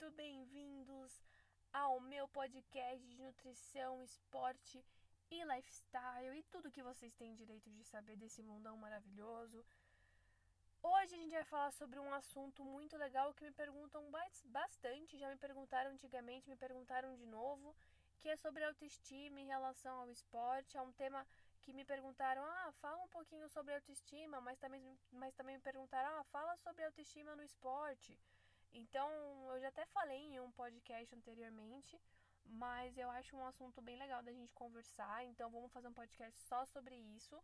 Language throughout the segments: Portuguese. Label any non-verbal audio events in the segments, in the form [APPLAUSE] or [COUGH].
muito bem-vindos ao meu podcast de nutrição, esporte e lifestyle e tudo que vocês têm direito de saber desse mundão maravilhoso. Hoje a gente vai falar sobre um assunto muito legal que me perguntam bastante, já me perguntaram antigamente, me perguntaram de novo, que é sobre autoestima em relação ao esporte. É um tema que me perguntaram: "Ah, fala um pouquinho sobre autoestima", mas também mas também me perguntaram: "Ah, fala sobre autoestima no esporte". Então, eu já até falei em um podcast anteriormente, mas eu acho um assunto bem legal da gente conversar, então vamos fazer um podcast só sobre isso.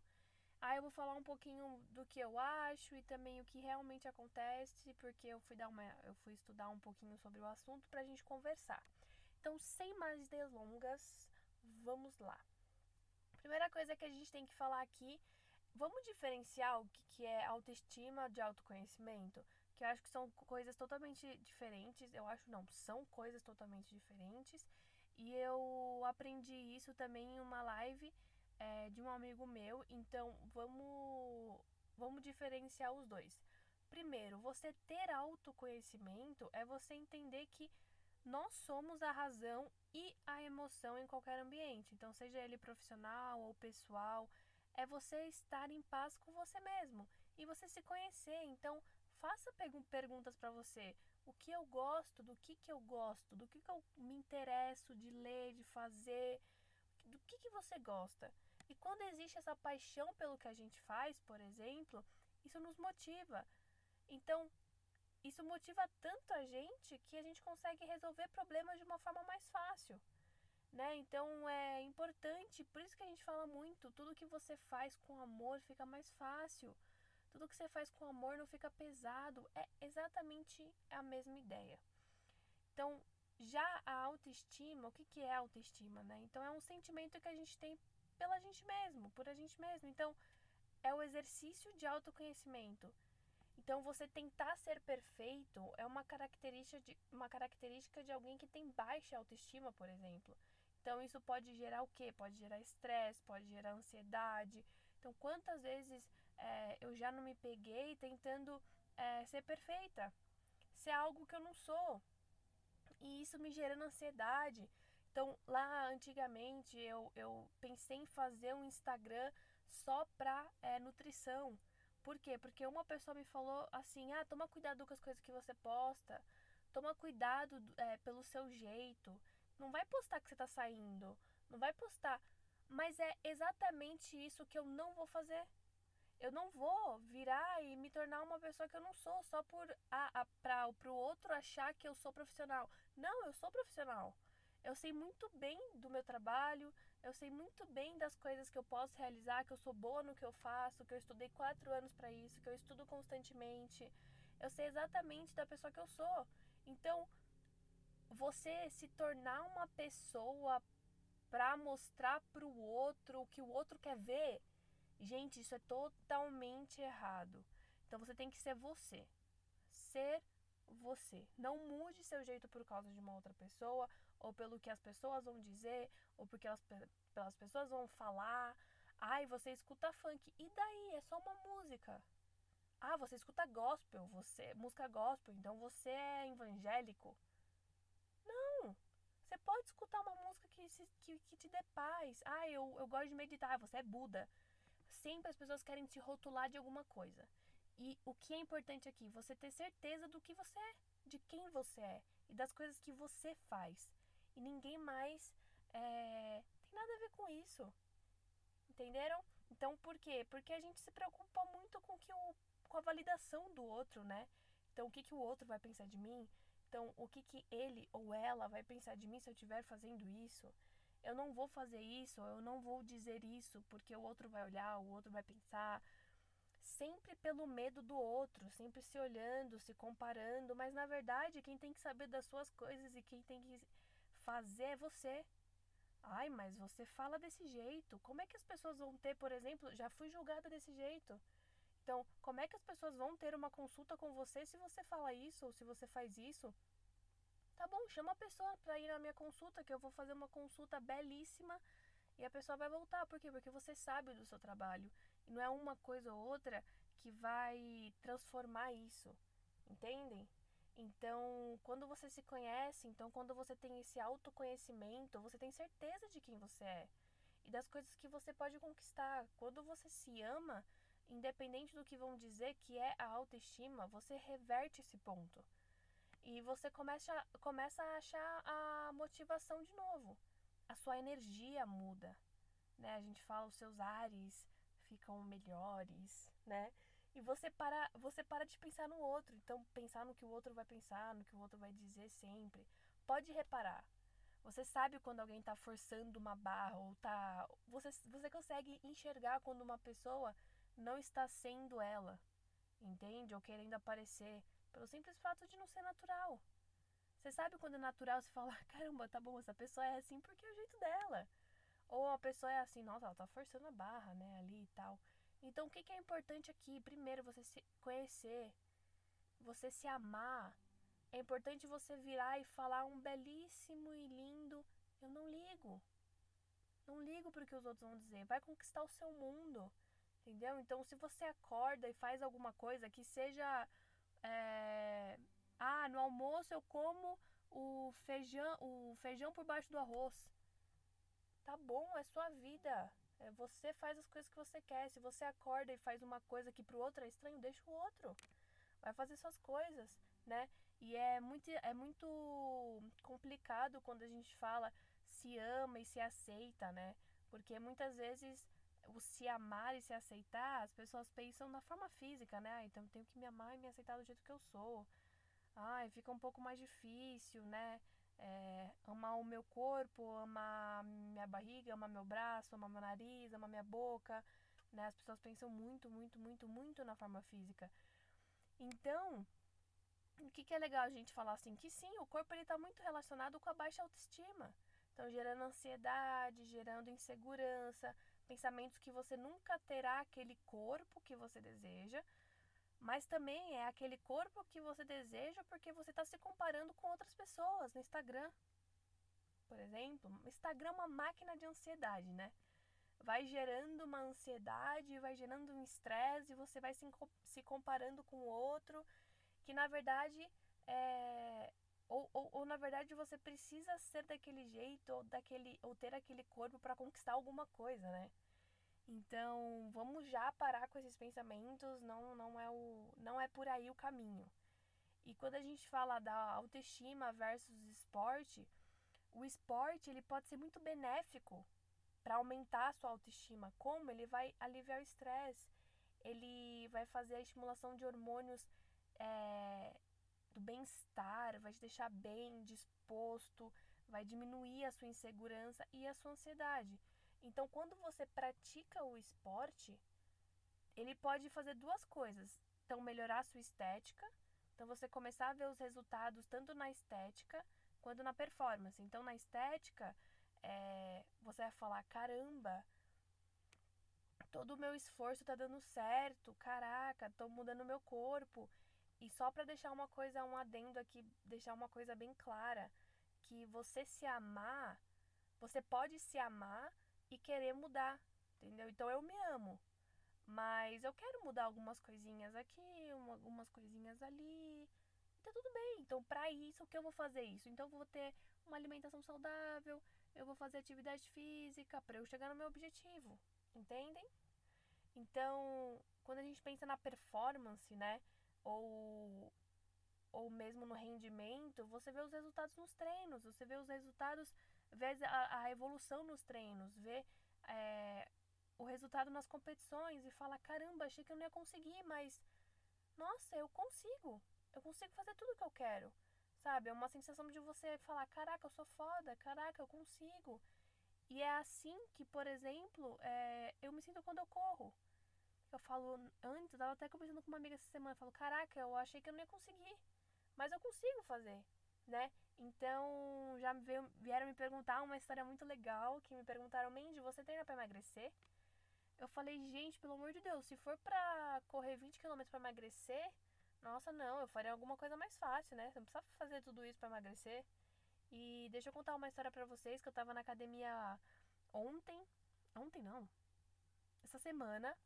Aí eu vou falar um pouquinho do que eu acho e também o que realmente acontece, porque eu fui dar uma eu fui estudar um pouquinho sobre o assunto pra gente conversar. Então, sem mais delongas, vamos lá. Primeira coisa que a gente tem que falar aqui, vamos diferenciar o que é autoestima de autoconhecimento? Que eu acho que são coisas totalmente diferentes. Eu acho não, são coisas totalmente diferentes. E eu aprendi isso também em uma live é, de um amigo meu. Então vamos, vamos diferenciar os dois. Primeiro, você ter autoconhecimento é você entender que nós somos a razão e a emoção em qualquer ambiente. Então, seja ele profissional ou pessoal, é você estar em paz com você mesmo e você se conhecer. Então, faça perguntas para você. O que eu gosto, do que, que eu gosto, do que, que eu me interesso de ler, de fazer, do que, que você gosta. E quando existe essa paixão pelo que a gente faz, por exemplo, isso nos motiva. Então, isso motiva tanto a gente que a gente consegue resolver problemas de uma forma mais fácil. Né? Então é importante, por isso que a gente fala muito, tudo que você faz com amor fica mais fácil. Tudo que você faz com amor não fica pesado. É exatamente a mesma ideia. Então, já a autoestima, o que, que é autoestima, né? Então, é um sentimento que a gente tem pela gente mesmo, por a gente mesmo. Então, é o exercício de autoconhecimento. Então, você tentar ser perfeito é uma característica de, uma característica de alguém que tem baixa autoestima, por exemplo. Então, isso pode gerar o quê? Pode gerar estresse, pode gerar ansiedade, então, quantas vezes é, eu já não me peguei tentando é, ser perfeita, ser algo que eu não sou, e isso me gerando ansiedade. Então, lá antigamente eu, eu pensei em fazer um Instagram só pra é, nutrição. Por quê? Porque uma pessoa me falou assim: ah, toma cuidado com as coisas que você posta, toma cuidado é, pelo seu jeito. Não vai postar que você tá saindo, não vai postar mas é exatamente isso que eu não vou fazer. Eu não vou virar e me tornar uma pessoa que eu não sou só por a, a para o outro achar que eu sou profissional. Não, eu sou profissional. Eu sei muito bem do meu trabalho, eu sei muito bem das coisas que eu posso realizar, que eu sou boa no que eu faço, que eu estudei quatro anos para isso, que eu estudo constantemente. Eu sei exatamente da pessoa que eu sou. Então, você se tornar uma pessoa para mostrar para o outro o que o outro quer ver. Gente, isso é totalmente errado. Então você tem que ser você. Ser você. Não mude seu jeito por causa de uma outra pessoa, ou pelo que as pessoas vão dizer, ou porque elas, pelas pessoas vão falar. Ai, você escuta funk. E daí? É só uma música. Ah, você escuta gospel, você música gospel, então você é evangélico. Não. Você pode escutar uma música que, que, que te dê paz. Ah, eu, eu gosto de meditar. Você é Buda. Sempre as pessoas querem te rotular de alguma coisa. E o que é importante aqui? Você ter certeza do que você é, de quem você é e das coisas que você faz. E ninguém mais é, tem nada a ver com isso. Entenderam? Então, por quê? Porque a gente se preocupa muito com, que o, com a validação do outro, né? Então, o que, que o outro vai pensar de mim? Então, o que, que ele ou ela vai pensar de mim se eu estiver fazendo isso? Eu não vou fazer isso, eu não vou dizer isso porque o outro vai olhar, o outro vai pensar. Sempre pelo medo do outro, sempre se olhando, se comparando, mas na verdade quem tem que saber das suas coisas e quem tem que fazer é você. Ai, mas você fala desse jeito. Como é que as pessoas vão ter, por exemplo, já fui julgada desse jeito. Então, como é que as pessoas vão ter uma consulta com você se você fala isso ou se você faz isso? Tá bom, chama a pessoa para ir na minha consulta, que eu vou fazer uma consulta belíssima e a pessoa vai voltar. Por quê? Porque você sabe do seu trabalho. E não é uma coisa ou outra que vai transformar isso. Entendem? Então, quando você se conhece, então quando você tem esse autoconhecimento, você tem certeza de quem você é e das coisas que você pode conquistar. Quando você se ama, independente do que vão dizer que é a autoestima, você reverte esse ponto. E você começa, começa a achar a motivação de novo. A sua energia muda, né? A gente fala os seus ares ficam melhores, né? E você para, você para de pensar no outro. Então, pensar no que o outro vai pensar, no que o outro vai dizer sempre. Pode reparar. Você sabe quando alguém está forçando uma barra ou tá. Você, você consegue enxergar quando uma pessoa não está sendo ela. Entende? Ou querendo aparecer. Pelo simples fato de não ser natural. Você sabe quando é natural você fala, [LAUGHS] caramba, tá bom, essa pessoa é assim porque é o jeito dela. Ou a pessoa é assim, nossa, ela tá forçando a barra, né, ali e tal. Então, o que, que é importante aqui? Primeiro, você se conhecer, você se amar. É importante você virar e falar um belíssimo e lindo eu não ligo. Não ligo para o que os outros vão dizer. Vai conquistar o seu mundo. Entendeu? Então, se você acorda e faz alguma coisa que seja. É... Ah, no almoço eu como o feijão, o feijão por baixo do arroz. Tá bom, é sua vida. É, você faz as coisas que você quer. Se você acorda e faz uma coisa que pro outro é estranho, deixa o outro. Vai fazer suas coisas, né? E é muito, é muito complicado quando a gente fala se ama e se aceita, né? Porque muitas vezes o se amar e se aceitar, as pessoas pensam na forma física, né? Ah, então eu tenho que me amar e me aceitar do jeito que eu sou. Ai, fica um pouco mais difícil, né? É, amar o meu corpo, amar minha barriga, amar meu braço, amar meu nariz, amar minha boca, né? As pessoas pensam muito, muito, muito, muito na forma física. Então, o que, que é legal a gente falar assim? Que sim, o corpo ele está muito relacionado com a baixa autoestima. Então, gerando ansiedade, gerando insegurança, pensamentos que você nunca terá aquele corpo que você deseja, mas também é aquele corpo que você deseja porque você está se comparando com outras pessoas no Instagram. Por exemplo, Instagram é uma máquina de ansiedade, né? Vai gerando uma ansiedade, vai gerando um estresse, você vai se, se comparando com o outro, que na verdade é. Ou, ou, ou, na verdade você precisa ser daquele jeito ou, daquele, ou ter aquele corpo para conquistar alguma coisa, né? Então, vamos já parar com esses pensamentos, não, não, é o, não é por aí o caminho. E quando a gente fala da autoestima versus esporte, o esporte ele pode ser muito benéfico para aumentar a sua autoestima. Como? Ele vai aliviar o estresse, ele vai fazer a estimulação de hormônios é, do bem-estar, vai te deixar bem disposto, vai diminuir a sua insegurança e a sua ansiedade. Então, quando você pratica o esporte, ele pode fazer duas coisas. Então, melhorar a sua estética. Então, você começar a ver os resultados tanto na estética quanto na performance. Então, na estética, é, você vai falar: caramba, todo o meu esforço está dando certo, caraca, estou mudando meu corpo. E só para deixar uma coisa, um adendo aqui, deixar uma coisa bem clara, que você se amar, você pode se amar e querer mudar, entendeu? Então eu me amo, mas eu quero mudar algumas coisinhas aqui, algumas coisinhas ali. E tá tudo bem. Então, para isso, o que eu vou fazer isso? Então, eu vou ter uma alimentação saudável, eu vou fazer atividade física para eu chegar no meu objetivo, entendem? Então, quando a gente pensa na performance, né, ou ou mesmo no rendimento, você vê os resultados nos treinos, você vê os resultados vê a, a evolução nos treinos, vê é, o resultado nas competições e fala: caramba, achei que eu não ia conseguir, mas nossa, eu consigo, eu consigo fazer tudo que eu quero, sabe? É uma sensação de você falar: caraca, eu sou foda, caraca, eu consigo. E é assim que, por exemplo, é, eu me sinto quando eu corro. Eu falo, antes, eu tava até conversando com uma amiga essa semana, eu falo, caraca, eu achei que eu não ia conseguir, mas eu consigo fazer, né? Então, já veio, vieram me perguntar uma história muito legal, que me perguntaram, Mandy, você treina para emagrecer? Eu falei, gente, pelo amor de Deus, se for pra correr 20 km para emagrecer, nossa, não, eu faria alguma coisa mais fácil, né? Você não precisa fazer tudo isso para emagrecer. E deixa eu contar uma história para vocês, que eu tava na academia ontem, ontem não, essa semana,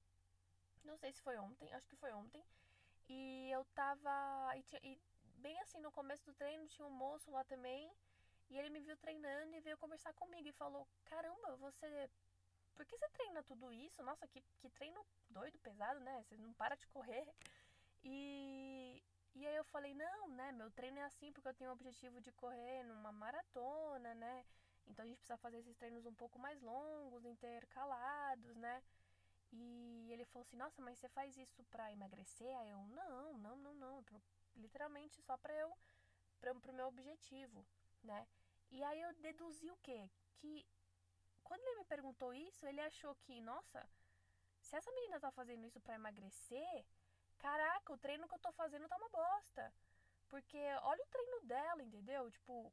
não sei se foi ontem, acho que foi ontem, e eu tava, e, e bem assim, no começo do treino, tinha um moço lá também. E ele me viu treinando e veio conversar comigo e falou: Caramba, você. Por que você treina tudo isso? Nossa, que, que treino doido, pesado, né? Você não para de correr. E, e aí eu falei: Não, né? Meu treino é assim porque eu tenho o objetivo de correr numa maratona, né? Então a gente precisa fazer esses treinos um pouco mais longos, intercalados, né? E ele falou assim: Nossa, mas você faz isso pra emagrecer? Aí eu: Não, não, não, não. Literalmente só pra eu. Pra, pro meu objetivo, né? E aí eu deduzi o quê? Que quando ele me perguntou isso, ele achou que, nossa, se essa menina tá fazendo isso para emagrecer, caraca, o treino que eu tô fazendo tá uma bosta. Porque olha o treino dela, entendeu? Tipo,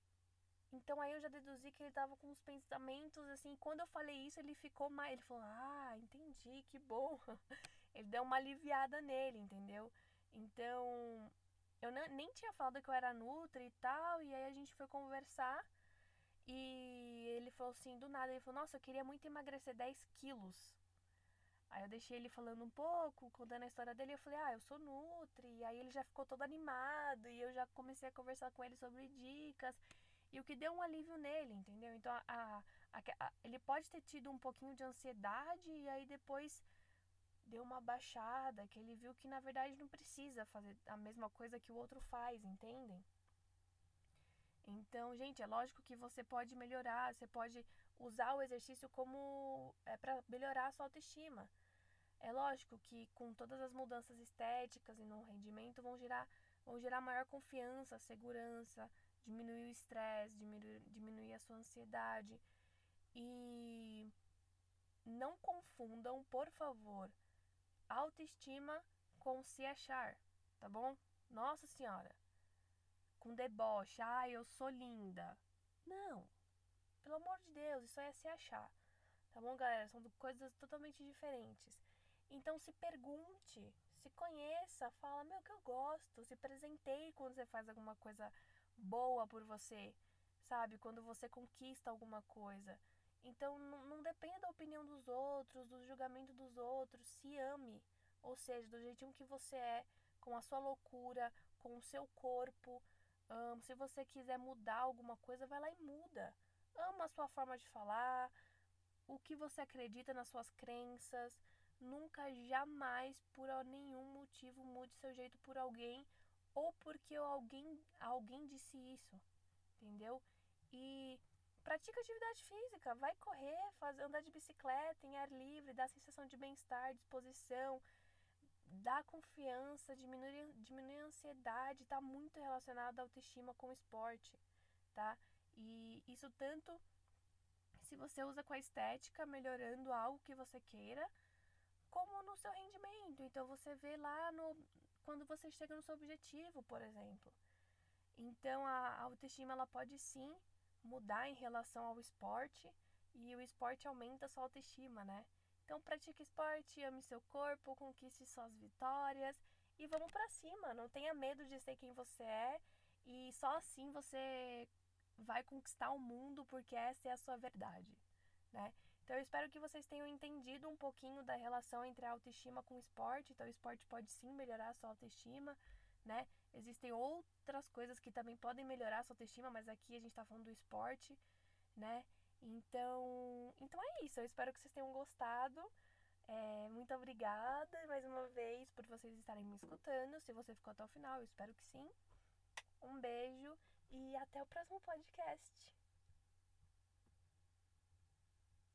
então aí eu já deduzi que ele tava com uns pensamentos assim, quando eu falei isso, ele ficou mais, ele falou: "Ah, entendi, que bom". [LAUGHS] Ele deu uma aliviada nele, entendeu? Então, eu nem tinha falado que eu era nutri e tal, e aí a gente foi conversar. E ele falou assim, do nada, ele falou, nossa, eu queria muito emagrecer 10 quilos. Aí eu deixei ele falando um pouco, contando a história dele, eu falei, ah, eu sou Nutri. E aí ele já ficou todo animado, e eu já comecei a conversar com ele sobre dicas. E o que deu um alívio nele, entendeu? Então a, a, a, ele pode ter tido um pouquinho de ansiedade e aí depois deu uma baixada, que ele viu que na verdade não precisa fazer a mesma coisa que o outro faz, entendem? Então, gente, é lógico que você pode melhorar, você pode usar o exercício como é para melhorar a sua autoestima. É lógico que com todas as mudanças estéticas e no rendimento vão gerar, vão gerar maior confiança, segurança, diminuir o estresse, diminuir, a sua ansiedade. E não confundam, por favor, autoestima com se achar, tá bom? Nossa Senhora, com deboche, ah, eu sou linda. Não, pelo amor de Deus, isso é se achar, tá bom, galera? São coisas totalmente diferentes. Então se pergunte, se conheça, fala, meu, que eu gosto, se presenteie quando você faz alguma coisa boa por você, sabe? Quando você conquista alguma coisa. Então não, não dependa da opinião dos outros, do julgamento dos outros, se ame. Ou seja, do jeitinho que você é, com a sua loucura, com o seu corpo. Um, se você quiser mudar alguma coisa, vai lá e muda. Ama a sua forma de falar, o que você acredita nas suas crenças. Nunca, jamais, por nenhum motivo, mude seu jeito por alguém ou porque alguém, alguém disse isso, entendeu? E pratica atividade física, vai correr, faz, andar de bicicleta em ar livre, dá sensação de bem-estar, disposição, dá confiança, diminui, diminui a ansiedade, está muito relacionado à autoestima com o esporte, tá? E isso tanto se você usa com a estética, melhorando algo que você queira, como no seu rendimento. Então você vê lá no, quando você chega no seu objetivo, por exemplo. Então a autoestima ela pode sim mudar em relação ao esporte e o esporte aumenta a sua autoestima, né? Então pratique esporte, ame seu corpo, conquiste suas vitórias e vamos para cima. Não tenha medo de ser quem você é e só assim você vai conquistar o mundo porque essa é a sua verdade, né? Então eu espero que vocês tenham entendido um pouquinho da relação entre a autoestima com o esporte. Então o esporte pode sim melhorar a sua autoestima, né? Existem outras coisas que também podem melhorar a sua autoestima, mas aqui a gente está falando do esporte, né? Então, então é isso. Eu espero que vocês tenham gostado. É, muito obrigada mais uma vez por vocês estarem me escutando. Se você ficou até o final, eu espero que sim. Um beijo e até o próximo podcast.